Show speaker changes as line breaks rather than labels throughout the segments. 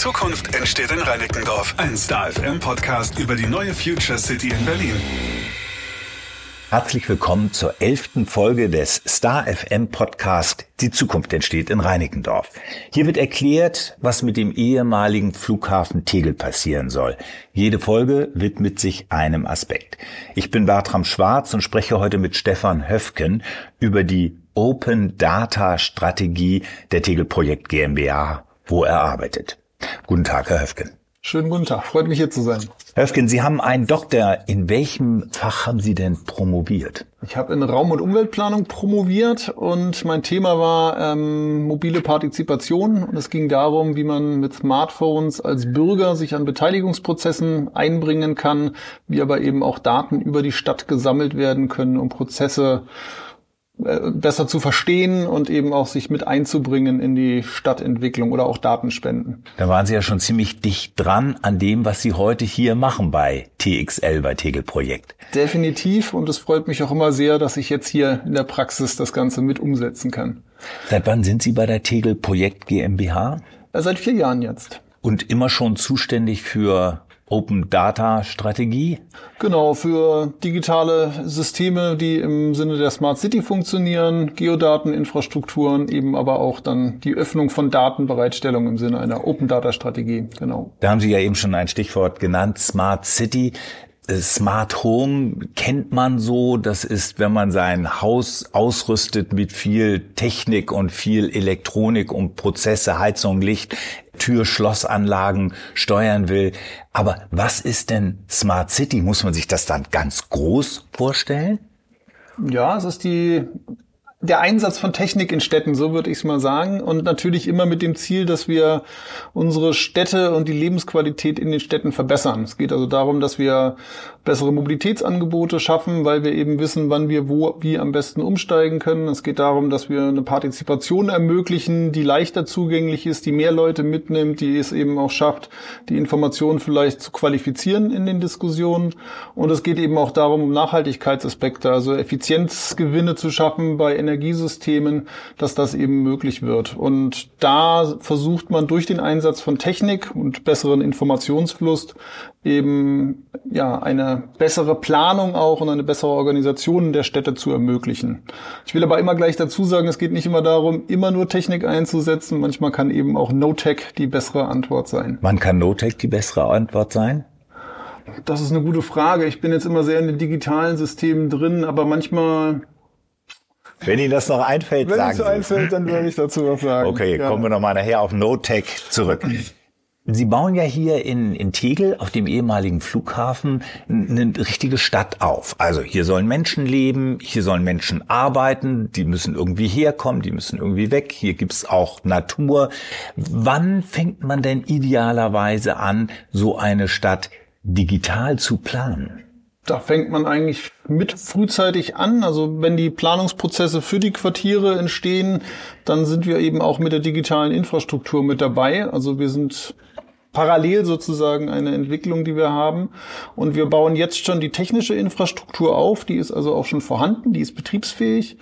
Zukunft entsteht in Reinickendorf. Ein Star FM Podcast über die neue Future City in Berlin.
Herzlich willkommen zur elften Folge des Star FM Podcast Die Zukunft entsteht in Reinickendorf. Hier wird erklärt, was mit dem ehemaligen Flughafen Tegel passieren soll. Jede Folge widmet sich einem Aspekt. Ich bin Bertram Schwarz und spreche heute mit Stefan Höfken über die Open Data Strategie der Tegel Projekt GmbH, wo er arbeitet. Guten Tag, Herr Höfgen.
Schönen guten Tag, freut mich hier zu sein.
Herr Höfgen, Sie haben einen Doktor. In welchem Fach haben Sie denn promoviert?
Ich habe in Raum- und Umweltplanung promoviert und mein Thema war ähm, mobile Partizipation. Und es ging darum, wie man mit Smartphones als Bürger sich an Beteiligungsprozessen einbringen kann, wie aber eben auch Daten über die Stadt gesammelt werden können, um Prozesse besser zu verstehen und eben auch sich mit einzubringen in die Stadtentwicklung oder auch Datenspenden.
Da waren Sie ja schon ziemlich dicht dran an dem, was Sie heute hier machen bei TXL, bei Tegel Projekt.
Definitiv und es freut mich auch immer sehr, dass ich jetzt hier in der Praxis das Ganze mit umsetzen kann.
Seit wann sind Sie bei der Tegel Projekt GmbH?
Äh, seit vier Jahren jetzt.
Und immer schon zuständig für Open Data Strategie?
Genau, für digitale Systeme, die im Sinne der Smart City funktionieren, Geodateninfrastrukturen, eben aber auch dann die Öffnung von Datenbereitstellung im Sinne einer Open Data Strategie. Genau.
Da haben Sie ja eben schon ein Stichwort genannt, Smart City. Smart Home kennt man so. Das ist, wenn man sein Haus ausrüstet mit viel Technik und viel Elektronik und Prozesse, Heizung, Licht, Tür-Schlossanlagen steuern will. Aber was ist denn Smart City? Muss man sich das dann ganz groß vorstellen?
Ja, es ist die der Einsatz von Technik in Städten, so würde ich es mal sagen. Und natürlich immer mit dem Ziel, dass wir unsere Städte und die Lebensqualität in den Städten verbessern. Es geht also darum, dass wir bessere Mobilitätsangebote schaffen, weil wir eben wissen, wann wir wo, wie am besten umsteigen können. Es geht darum, dass wir eine Partizipation ermöglichen, die leichter zugänglich ist, die mehr Leute mitnimmt, die es eben auch schafft, die Informationen vielleicht zu qualifizieren in den Diskussionen. Und es geht eben auch darum, um Nachhaltigkeitsaspekte, also Effizienzgewinne zu schaffen bei Energiesystemen, dass das eben möglich wird. Und da versucht man durch den Einsatz von Technik und besseren Informationsfluss eben ja eine bessere Planung auch und eine bessere Organisation der Städte zu ermöglichen. Ich will aber immer gleich dazu sagen, es geht nicht immer darum, immer nur Technik einzusetzen. Manchmal kann eben auch No-Tech die bessere Antwort sein.
Wann kann No-Tech die bessere Antwort sein?
Das ist eine gute Frage. Ich bin jetzt immer sehr in den digitalen Systemen drin, aber manchmal
wenn Ihnen das noch einfällt,
Wenn
sagen
Wenn es einfällt, dann würde ich dazu was sagen.
Okay, ja. kommen wir nochmal nachher auf No-Tech zurück. Sie bauen ja hier in, in Tegel auf dem ehemaligen Flughafen eine richtige Stadt auf. Also hier sollen Menschen leben, hier sollen Menschen arbeiten, die müssen irgendwie herkommen, die müssen irgendwie weg. Hier gibt's auch Natur. Wann fängt man denn idealerweise an, so eine Stadt digital zu planen?
Da fängt man eigentlich mit frühzeitig an. Also wenn die Planungsprozesse für die Quartiere entstehen, dann sind wir eben auch mit der digitalen Infrastruktur mit dabei. Also wir sind parallel sozusagen eine Entwicklung, die wir haben. Und wir bauen jetzt schon die technische Infrastruktur auf, die ist also auch schon vorhanden, die ist betriebsfähig,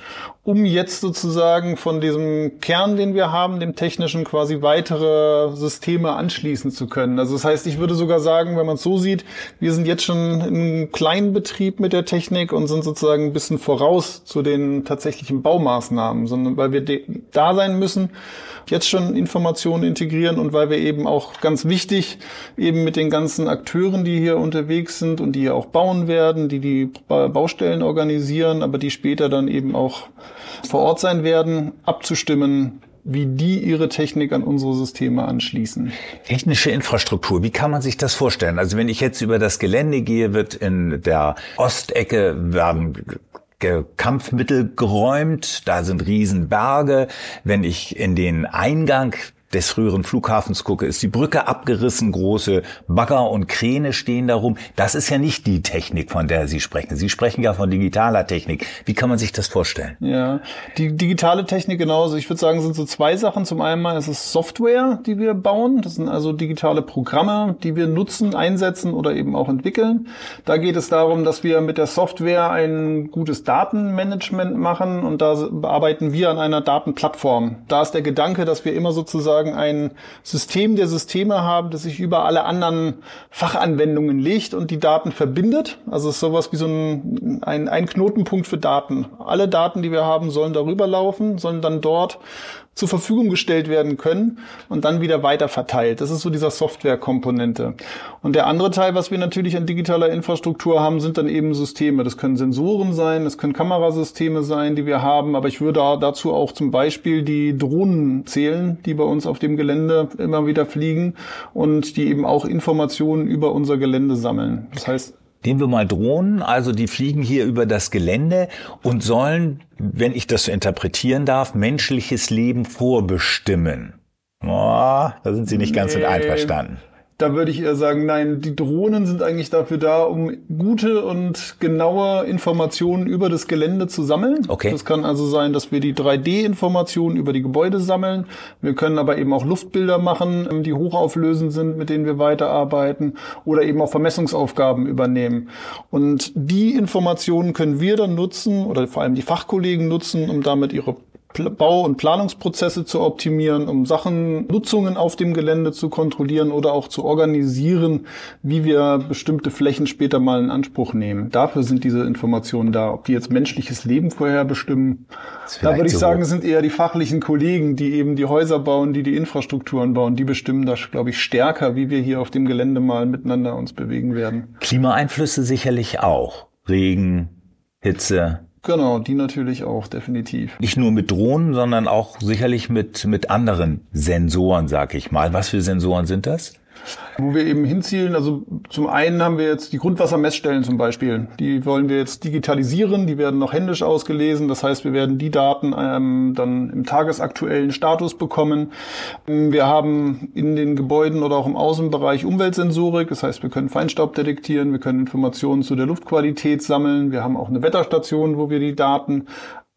um jetzt sozusagen von diesem Kern, den wir haben, dem technischen quasi weitere Systeme anschließen zu können. Also das heißt, ich würde sogar sagen, wenn man es so sieht, wir sind jetzt schon im kleinen Betrieb mit der Technik und sind sozusagen ein bisschen voraus zu den tatsächlichen Baumaßnahmen, sondern weil wir da sein müssen, jetzt schon Informationen integrieren und weil wir eben auch ganz wichtig eben mit den ganzen Akteuren, die hier unterwegs sind und die hier auch bauen werden, die die Baustellen organisieren, aber die später dann eben auch vor Ort sein werden, abzustimmen, wie die ihre Technik an unsere Systeme anschließen.
Technische Infrastruktur, wie kann man sich das vorstellen? Also wenn ich jetzt über das Gelände gehe, wird in der Ostecke werden Kampfmittel geräumt, da sind Riesenberge. Wenn ich in den Eingang des früheren Flughafens gucke, ist die Brücke abgerissen, große Bagger und Kräne stehen darum. Das ist ja nicht die Technik, von der Sie sprechen. Sie sprechen ja von digitaler Technik. Wie kann man sich das vorstellen?
Ja, die digitale Technik genauso. Ich würde sagen, sind so zwei Sachen. Zum einen ist es Software, die wir bauen. Das sind also digitale Programme, die wir nutzen, einsetzen oder eben auch entwickeln. Da geht es darum, dass wir mit der Software ein gutes Datenmanagement machen und da arbeiten wir an einer Datenplattform. Da ist der Gedanke, dass wir immer sozusagen sozusagen ein System der Systeme haben, das sich über alle anderen Fachanwendungen legt und die Daten verbindet. Also es ist sowas wie so ein, ein, ein Knotenpunkt für Daten. Alle Daten, die wir haben, sollen darüber laufen, sollen dann dort zur Verfügung gestellt werden können und dann wieder weiter verteilt. Das ist so dieser Softwarekomponente. Und der andere Teil, was wir natürlich an digitaler Infrastruktur haben, sind dann eben Systeme. Das können Sensoren sein, das können Kamerasysteme sein, die wir haben, aber ich würde dazu auch zum Beispiel die Drohnen zählen, die bei uns auf dem Gelände immer wieder fliegen und die eben auch Informationen über unser Gelände sammeln. Das heißt,
Nehmen wir mal Drohnen, also die fliegen hier über das Gelände und sollen, wenn ich das so interpretieren darf, menschliches Leben vorbestimmen. Oh, da sind Sie nicht ganz nee. mit einverstanden.
Da würde ich eher sagen, nein, die Drohnen sind eigentlich dafür da, um gute und genaue Informationen über das Gelände zu sammeln.
Okay.
Das kann also sein, dass wir die 3D-Informationen über die Gebäude sammeln. Wir können aber eben auch Luftbilder machen, die hochauflösend sind, mit denen wir weiterarbeiten oder eben auch Vermessungsaufgaben übernehmen. Und die Informationen können wir dann nutzen oder vor allem die Fachkollegen nutzen, um damit ihre Bau- und Planungsprozesse zu optimieren, um Sachen, Nutzungen auf dem Gelände zu kontrollieren oder auch zu organisieren, wie wir bestimmte Flächen später mal in Anspruch nehmen. Dafür sind diese Informationen da. Ob die jetzt menschliches Leben vorher bestimmen, da würde ich so sagen, sind eher die fachlichen Kollegen, die eben die Häuser bauen, die die Infrastrukturen bauen, die bestimmen das, glaube ich, stärker, wie wir hier auf dem Gelände mal miteinander uns bewegen werden.
Klimaeinflüsse sicherlich auch. Regen, Hitze,
Genau, die natürlich auch, definitiv.
Nicht nur mit Drohnen, sondern auch sicherlich mit, mit anderen Sensoren, sag ich mal. Was für Sensoren sind das?
Wo wir eben hinzielen, also zum einen haben wir jetzt die Grundwassermessstellen zum Beispiel. Die wollen wir jetzt digitalisieren, die werden noch händisch ausgelesen. Das heißt, wir werden die Daten ähm, dann im tagesaktuellen Status bekommen. Wir haben in den Gebäuden oder auch im Außenbereich Umweltsensorik. Das heißt, wir können Feinstaub detektieren, wir können Informationen zu der Luftqualität sammeln. Wir haben auch eine Wetterstation, wo wir die Daten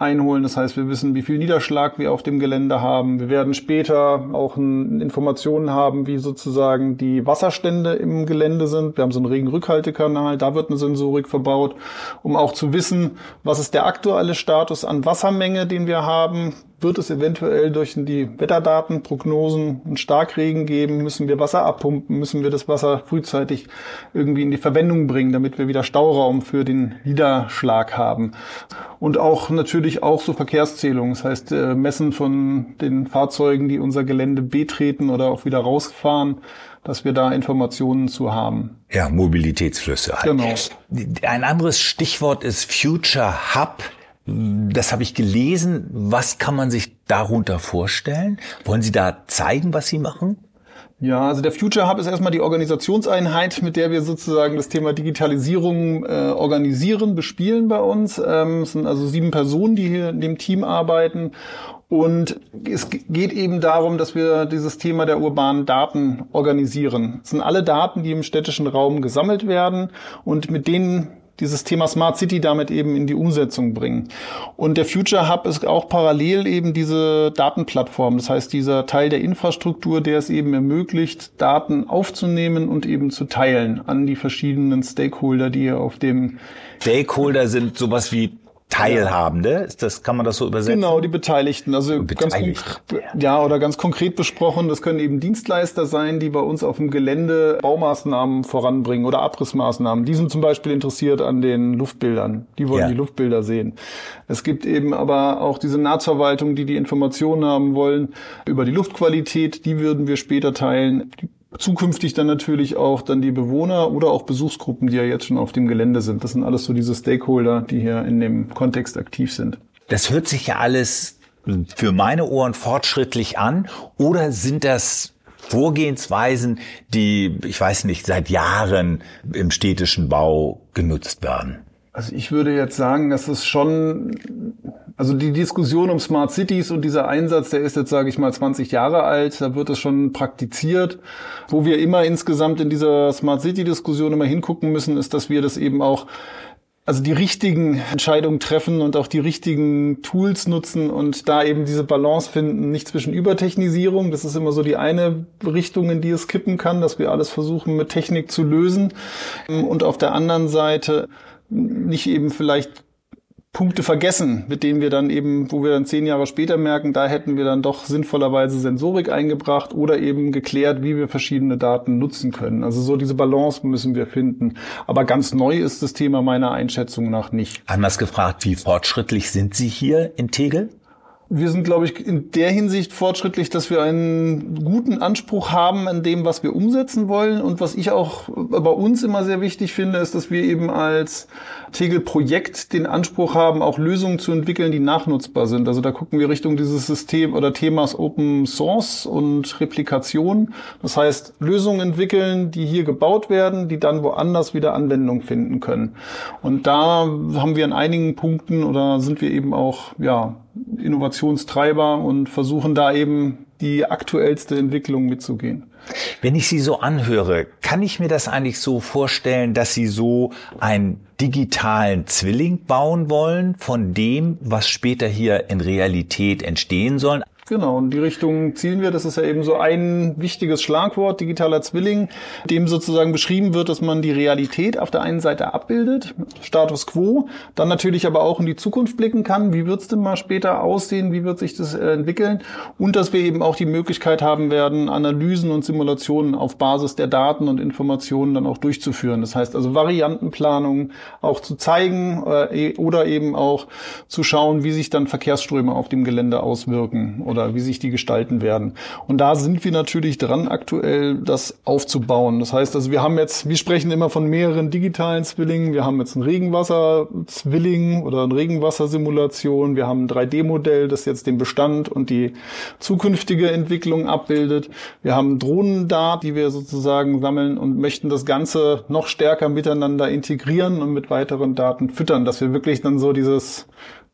einholen. Das heißt, wir wissen, wie viel Niederschlag wir auf dem Gelände haben. Wir werden später auch Informationen haben, wie sozusagen die Wasserstände im Gelände sind. Wir haben so einen Regenrückhaltekanal, da wird eine Sensorik verbaut, um auch zu wissen, was ist der aktuelle Status an Wassermenge, den wir haben wird es eventuell durch die Wetterdaten, Prognosen einen Starkregen geben? Müssen wir Wasser abpumpen? Müssen wir das Wasser frühzeitig irgendwie in die Verwendung bringen, damit wir wieder Stauraum für den Niederschlag haben? Und auch natürlich auch so Verkehrszählungen, das heißt äh, Messen von den Fahrzeugen, die unser Gelände betreten oder auch wieder rausfahren dass wir da Informationen zu haben.
Ja, Mobilitätsflüsse halt. Genau. Ein anderes Stichwort ist Future Hub. Das habe ich gelesen. Was kann man sich darunter vorstellen? Wollen Sie da zeigen, was Sie machen?
Ja, also der Future Hub ist erstmal die Organisationseinheit, mit der wir sozusagen das Thema Digitalisierung äh, organisieren, bespielen bei uns. Ähm, es sind also sieben Personen, die hier in dem Team arbeiten. Und es geht eben darum, dass wir dieses Thema der urbanen Daten organisieren. Es sind alle Daten, die im städtischen Raum gesammelt werden und mit denen dieses Thema Smart City damit eben in die Umsetzung bringen. Und der Future Hub ist auch parallel eben diese Datenplattform. Das heißt, dieser Teil der Infrastruktur, der es eben ermöglicht, Daten aufzunehmen und eben zu teilen an die verschiedenen Stakeholder, die auf dem
Stakeholder sind sowas wie Teilhabende, ist das, kann man das so übersetzen?
Genau, die Beteiligten. Also Beteiligten. ganz ja, oder ganz konkret besprochen, das können eben Dienstleister sein, die bei uns auf dem Gelände Baumaßnahmen voranbringen oder Abrissmaßnahmen. Die sind zum Beispiel interessiert an den Luftbildern. Die wollen ja. die Luftbilder sehen. Es gibt eben aber auch diese Nahverwaltung, die die Informationen haben wollen über die Luftqualität. Die würden wir später teilen. Die zukünftig dann natürlich auch dann die Bewohner oder auch Besuchsgruppen, die ja jetzt schon auf dem Gelände sind. Das sind alles so diese Stakeholder, die hier in dem Kontext aktiv sind.
Das hört sich ja alles für meine Ohren fortschrittlich an oder sind das Vorgehensweisen, die, ich weiß nicht, seit Jahren im städtischen Bau genutzt werden?
Also ich würde jetzt sagen, dass es schon, also die Diskussion um Smart Cities und dieser Einsatz, der ist jetzt, sage ich mal, 20 Jahre alt, da wird es schon praktiziert. Wo wir immer insgesamt in dieser Smart City-Diskussion immer hingucken müssen, ist, dass wir das eben auch also die richtigen Entscheidungen treffen und auch die richtigen Tools nutzen und da eben diese Balance finden, nicht zwischen Übertechnisierung, das ist immer so die eine Richtung, in die es kippen kann, dass wir alles versuchen mit Technik zu lösen und auf der anderen Seite nicht eben vielleicht Punkte vergessen, mit denen wir dann eben, wo wir dann zehn Jahre später merken, da hätten wir dann doch sinnvollerweise Sensorik eingebracht oder eben geklärt, wie wir verschiedene Daten nutzen können. Also so diese Balance müssen wir finden. Aber ganz neu ist das Thema meiner Einschätzung nach nicht.
Anders gefragt, wie fortschrittlich sind Sie hier in Tegel?
Wir sind, glaube ich, in der Hinsicht fortschrittlich, dass wir einen guten Anspruch haben an dem, was wir umsetzen wollen. Und was ich auch bei uns immer sehr wichtig finde, ist, dass wir eben als Tegel-Projekt den Anspruch haben, auch Lösungen zu entwickeln, die nachnutzbar sind. Also da gucken wir Richtung dieses System oder Themas Open Source und Replikation. Das heißt, Lösungen entwickeln, die hier gebaut werden, die dann woanders wieder Anwendung finden können. Und da haben wir in einigen Punkten oder sind wir eben auch, ja, Innovationstreiber und versuchen da eben die aktuellste Entwicklung mitzugehen.
Wenn ich Sie so anhöre, kann ich mir das eigentlich so vorstellen, dass Sie so einen digitalen Zwilling bauen wollen von dem, was später hier in Realität entstehen soll?
Genau, in die Richtung zielen wir. Das ist ja eben so ein wichtiges Schlagwort, digitaler Zwilling, dem sozusagen beschrieben wird, dass man die Realität auf der einen Seite abbildet, Status quo, dann natürlich aber auch in die Zukunft blicken kann. Wie wird es denn mal später aussehen? Wie wird sich das äh, entwickeln? Und dass wir eben auch die Möglichkeit haben werden, Analysen und Simulationen auf Basis der Daten und Informationen dann auch durchzuführen. Das heißt also Variantenplanung auch zu zeigen äh, e, oder eben auch zu schauen, wie sich dann Verkehrsströme auf dem Gelände auswirken oder oder wie sich die gestalten werden. Und da sind wir natürlich dran, aktuell das aufzubauen. Das heißt also, wir haben jetzt, wir sprechen immer von mehreren digitalen Zwillingen. Wir haben jetzt einen Regenwasser-Zwilling oder eine Regenwassersimulation. Wir haben ein 3D-Modell, das jetzt den Bestand und die zukünftige Entwicklung abbildet. Wir haben Drohnendaten, die wir sozusagen sammeln und möchten das Ganze noch stärker miteinander integrieren und mit weiteren Daten füttern, dass wir wirklich dann so dieses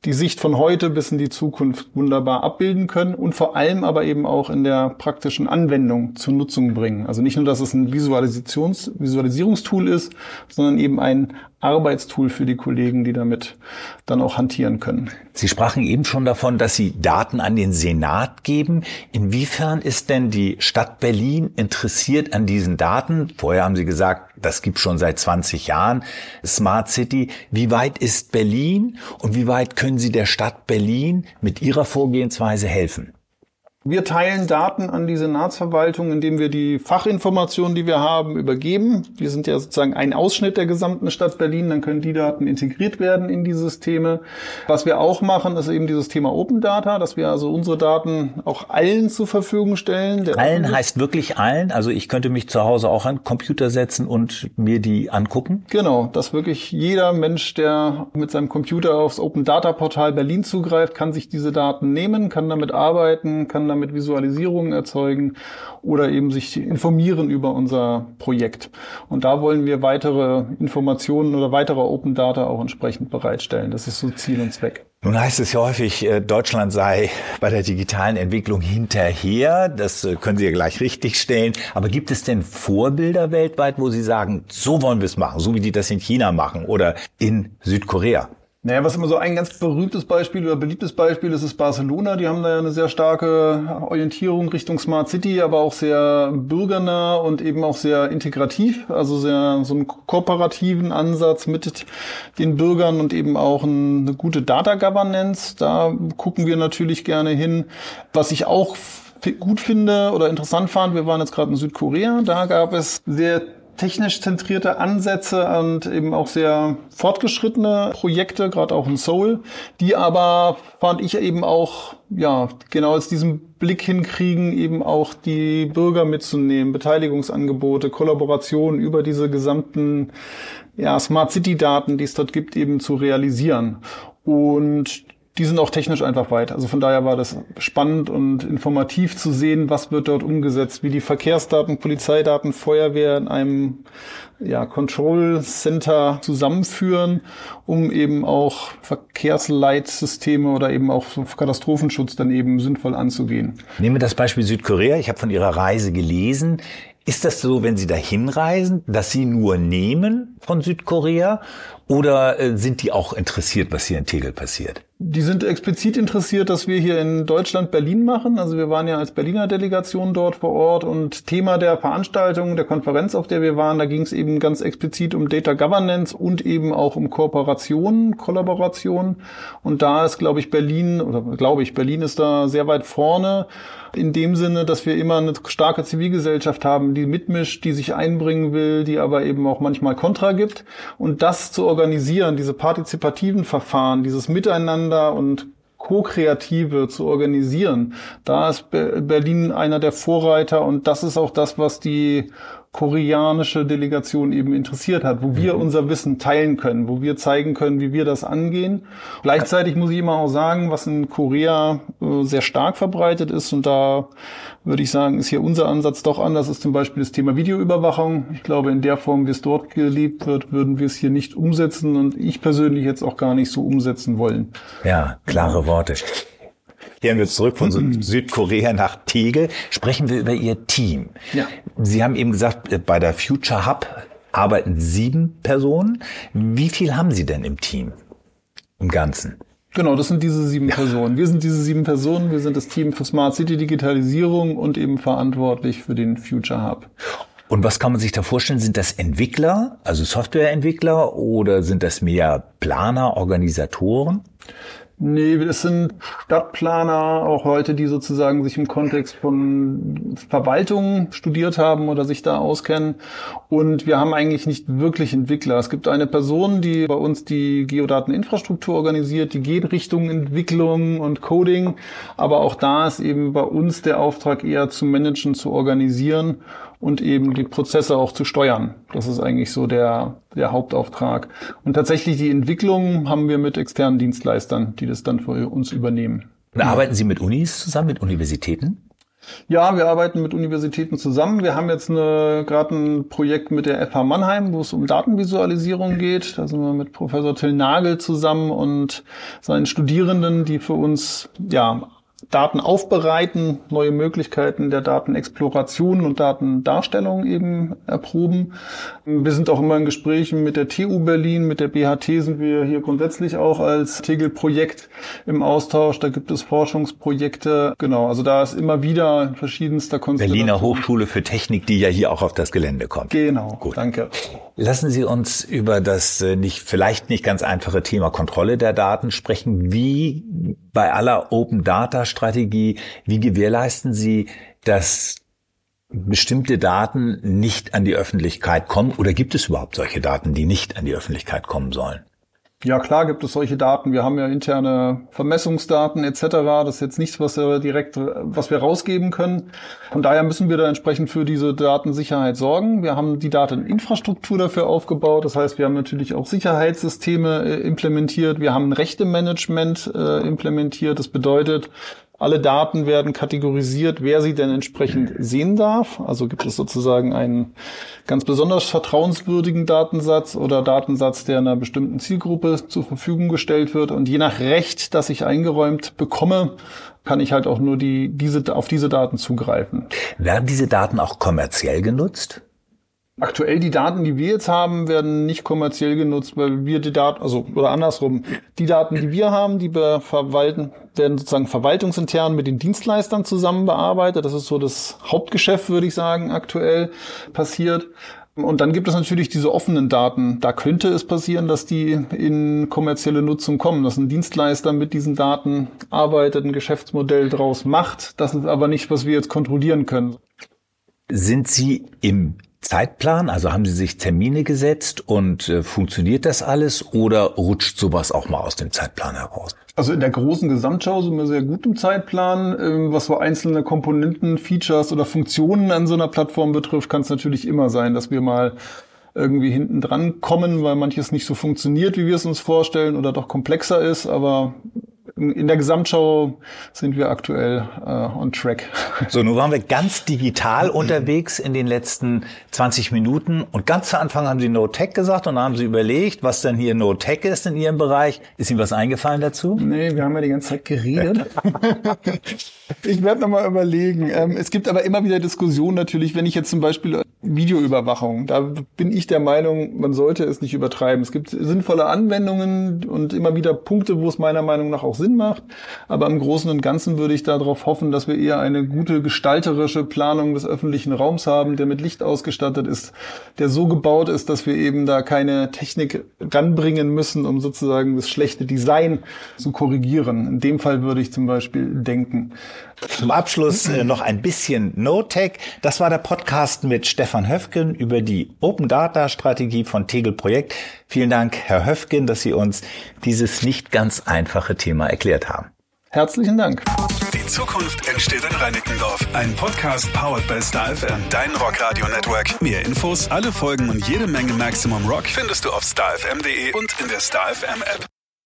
die Sicht von heute bis in die Zukunft wunderbar abbilden können und vor allem aber eben auch in der praktischen Anwendung zur Nutzung bringen. Also nicht nur, dass es ein Visualisations Visualisierungstool ist, sondern eben ein Arbeitstool für die Kollegen, die damit dann auch hantieren können.
Sie sprachen eben schon davon, dass Sie Daten an den Senat geben. Inwiefern ist denn die Stadt Berlin interessiert an diesen Daten? Vorher haben Sie gesagt, das gibt schon seit 20 Jahren Smart City. Wie weit ist Berlin und wie weit können Sie der Stadt Berlin mit Ihrer Vorgehensweise helfen?
Wir teilen Daten an die Senatsverwaltung, indem wir die Fachinformationen, die wir haben, übergeben. Wir sind ja sozusagen ein Ausschnitt der gesamten Stadt Berlin, dann können die Daten integriert werden in die Systeme. Was wir auch machen, ist eben dieses Thema Open Data, dass wir also unsere Daten auch allen zur Verfügung stellen.
Allen heißt wirklich allen? Also ich könnte mich zu Hause auch an Computer setzen und mir die angucken?
Genau, dass wirklich jeder Mensch, der mit seinem Computer aufs Open Data Portal Berlin zugreift, kann sich diese Daten nehmen, kann damit arbeiten, kann damit damit Visualisierungen erzeugen oder eben sich informieren über unser Projekt. Und da wollen wir weitere Informationen oder weitere Open Data auch entsprechend bereitstellen. Das ist so Ziel und Zweck.
Nun heißt es ja häufig, äh, Deutschland sei bei der digitalen Entwicklung hinterher. Das äh, können Sie ja gleich richtig stellen. Aber gibt es denn Vorbilder weltweit, wo Sie sagen, so wollen wir es machen, so wie die das in China machen oder in Südkorea?
Naja, was immer so ein ganz berühmtes Beispiel oder beliebtes Beispiel ist, ist Barcelona. Die haben da ja eine sehr starke Orientierung Richtung Smart City, aber auch sehr bürgernah und eben auch sehr integrativ. Also sehr so einen kooperativen Ansatz mit den Bürgern und eben auch eine gute Data Governance. Da gucken wir natürlich gerne hin. Was ich auch gut finde oder interessant fand, wir waren jetzt gerade in Südkorea, da gab es sehr technisch zentrierte Ansätze und eben auch sehr fortgeschrittene Projekte, gerade auch in Seoul, die aber fand ich eben auch ja genau aus diesem Blick hinkriegen, eben auch die Bürger mitzunehmen, Beteiligungsangebote, Kollaborationen über diese gesamten ja, Smart City Daten, die es dort gibt, eben zu realisieren. Und die sind auch technisch einfach weit. Also von daher war das spannend und informativ zu sehen, was wird dort umgesetzt, wie die Verkehrsdaten, Polizeidaten, Feuerwehr in einem ja, Control Center zusammenführen, um eben auch Verkehrsleitsysteme oder eben auch Katastrophenschutz dann eben sinnvoll anzugehen.
Nehmen wir das Beispiel Südkorea. Ich habe von Ihrer Reise gelesen. Ist das so, wenn Sie dahin reisen, dass Sie nur nehmen von Südkorea oder äh, sind die auch interessiert, was hier in Tegel passiert?
Die sind explizit interessiert, dass wir hier in Deutschland Berlin machen. Also wir waren ja als Berliner Delegation dort vor Ort und Thema der Veranstaltung, der Konferenz, auf der wir waren, da ging es eben ganz explizit um Data Governance und eben auch um Kooperation, Kollaboration. Und da ist, glaube ich, Berlin, oder glaube ich, Berlin ist da sehr weit vorne in dem Sinne, dass wir immer eine starke Zivilgesellschaft haben, die mitmischt, die sich einbringen will, die aber eben auch manchmal Kontra gibt. Und das zu organisieren, diese partizipativen Verfahren, dieses Miteinander und Co-Kreative zu organisieren, da ist Berlin einer der Vorreiter und das ist auch das, was die koreanische Delegation eben interessiert hat, wo wir mhm. unser Wissen teilen können, wo wir zeigen können, wie wir das angehen. Gleichzeitig muss ich immer auch sagen, was in Korea äh, sehr stark verbreitet ist und da würde ich sagen, ist hier unser Ansatz doch anders, ist zum Beispiel das Thema Videoüberwachung. Ich glaube, in der Form, wie es dort gelebt wird, würden wir es hier nicht umsetzen und ich persönlich jetzt auch gar nicht so umsetzen wollen.
Ja, klare Worte. Kehren wir zurück von Südkorea nach Tegel. Sprechen wir über Ihr Team. Ja. Sie haben eben gesagt, äh, bei der Future Hub arbeiten sieben Personen. Wie viel haben Sie denn im Team? Im Ganzen?
Genau, das sind diese sieben ja. Personen. Wir sind diese sieben Personen. Wir sind das Team für Smart City Digitalisierung und eben verantwortlich für den Future Hub.
Und was kann man sich da vorstellen? Sind das Entwickler, also Softwareentwickler oder sind das mehr Planer, Organisatoren?
Nee, es sind Stadtplaner, auch Leute, die sozusagen sich im Kontext von Verwaltung studiert haben oder sich da auskennen. Und wir haben eigentlich nicht wirklich Entwickler. Es gibt eine Person, die bei uns die Geodateninfrastruktur organisiert, die geht Richtung Entwicklung und Coding. Aber auch da ist eben bei uns der Auftrag eher zu managen, zu organisieren und eben die Prozesse auch zu steuern. Das ist eigentlich so der, der Hauptauftrag. Und tatsächlich die Entwicklung haben wir mit externen Dienstleistern, die das dann für uns übernehmen.
Und arbeiten Sie mit Unis zusammen, mit Universitäten?
Ja, wir arbeiten mit Universitäten zusammen. Wir haben jetzt gerade ein Projekt mit der FH Mannheim, wo es um Datenvisualisierung geht. Da sind wir mit Professor Till Nagel zusammen und seinen Studierenden, die für uns ja Daten aufbereiten, neue Möglichkeiten der Datenexploration und Datendarstellung eben erproben. Wir sind auch immer in Gesprächen mit der TU Berlin, mit der BHT sind wir hier grundsätzlich auch als Tegel-Projekt im Austausch. Da gibt es Forschungsprojekte. Genau, also da ist immer wieder verschiedenster
Konstellation. Berliner Hochschule für Technik, die ja hier auch auf das Gelände kommt.
Genau, Gut. danke.
Lassen Sie uns über das äh, nicht, vielleicht nicht ganz einfache Thema Kontrolle der Daten sprechen. Wie bei aller Open Data Strategie, wie gewährleisten Sie, dass bestimmte Daten nicht an die Öffentlichkeit kommen oder gibt es überhaupt solche Daten, die nicht an die Öffentlichkeit kommen sollen?
Ja, klar gibt es solche Daten. Wir haben ja interne Vermessungsdaten etc. Das ist jetzt nichts, was wir direkt, was wir rausgeben können. Von daher müssen wir da entsprechend für diese Datensicherheit sorgen. Wir haben die Dateninfrastruktur dafür aufgebaut. Das heißt, wir haben natürlich auch Sicherheitssysteme äh, implementiert. Wir haben ein Rechtemanagement äh, implementiert. Das bedeutet, alle Daten werden kategorisiert, wer sie denn entsprechend sehen darf. Also gibt es sozusagen einen ganz besonders vertrauenswürdigen Datensatz oder Datensatz, der einer bestimmten Zielgruppe zur Verfügung gestellt wird. Und je nach Recht, das ich eingeräumt bekomme, kann ich halt auch nur die, diese, auf diese Daten zugreifen.
Werden diese Daten auch kommerziell genutzt?
Aktuell die Daten, die wir jetzt haben, werden nicht kommerziell genutzt, weil wir die Daten, also oder andersrum, die Daten, die wir haben, die wir verwalten, werden sozusagen verwaltungsintern mit den Dienstleistern zusammen bearbeitet. Das ist so das Hauptgeschäft, würde ich sagen, aktuell passiert. Und dann gibt es natürlich diese offenen Daten. Da könnte es passieren, dass die in kommerzielle Nutzung kommen, dass ein Dienstleister mit diesen Daten arbeitet, ein Geschäftsmodell draus macht. Das ist aber nicht, was wir jetzt kontrollieren können.
Sind Sie im Zeitplan? Also haben Sie sich Termine gesetzt und äh, funktioniert das alles oder rutscht sowas auch mal aus dem Zeitplan heraus?
Also in der großen Gesamtschau sind wir sehr gut im Zeitplan. Ähm, was so einzelne Komponenten, Features oder Funktionen an so einer Plattform betrifft, kann es natürlich immer sein, dass wir mal irgendwie hinten dran kommen, weil manches nicht so funktioniert, wie wir es uns vorstellen oder doch komplexer ist. Aber in der Gesamtschau sind wir aktuell äh, on track.
So, nun waren wir ganz digital unterwegs in den letzten 20 Minuten und ganz zu Anfang haben Sie No Tech gesagt und dann haben Sie überlegt, was denn hier No Tech ist in Ihrem Bereich. Ist Ihnen was eingefallen dazu?
Nee, wir haben ja die ganze Zeit geredet. ich werde nochmal überlegen. Ähm, es gibt aber immer wieder Diskussionen natürlich, wenn ich jetzt zum Beispiel Videoüberwachung. Da bin ich der Meinung, man sollte es nicht übertreiben. Es gibt sinnvolle Anwendungen und immer wieder Punkte, wo es meiner Meinung nach auch Sinn macht. Aber im Großen und Ganzen würde ich darauf hoffen, dass wir eher eine gute gestalterische Planung des öffentlichen Raums haben, der mit Licht ausgestattet ist, der so gebaut ist, dass wir eben da keine Technik ranbringen müssen, um sozusagen das schlechte Design zu korrigieren. In dem Fall würde ich zum Beispiel denken.
Zum Abschluss äh, noch ein bisschen No-Tech. Das war der Podcast mit Stefan Höfgen über die Open Data Strategie von Tegel Projekt. Vielen Dank, Herr Höfgen, dass Sie uns dieses nicht ganz einfache Thema erklärt haben.
Herzlichen Dank.
Die Zukunft entsteht in Reinickendorf. Ein Podcast powered by Star FM, dein Rockradio Network. Mehr Infos, alle Folgen und jede Menge Maximum Rock findest du auf starfm.de und in der Star FM App.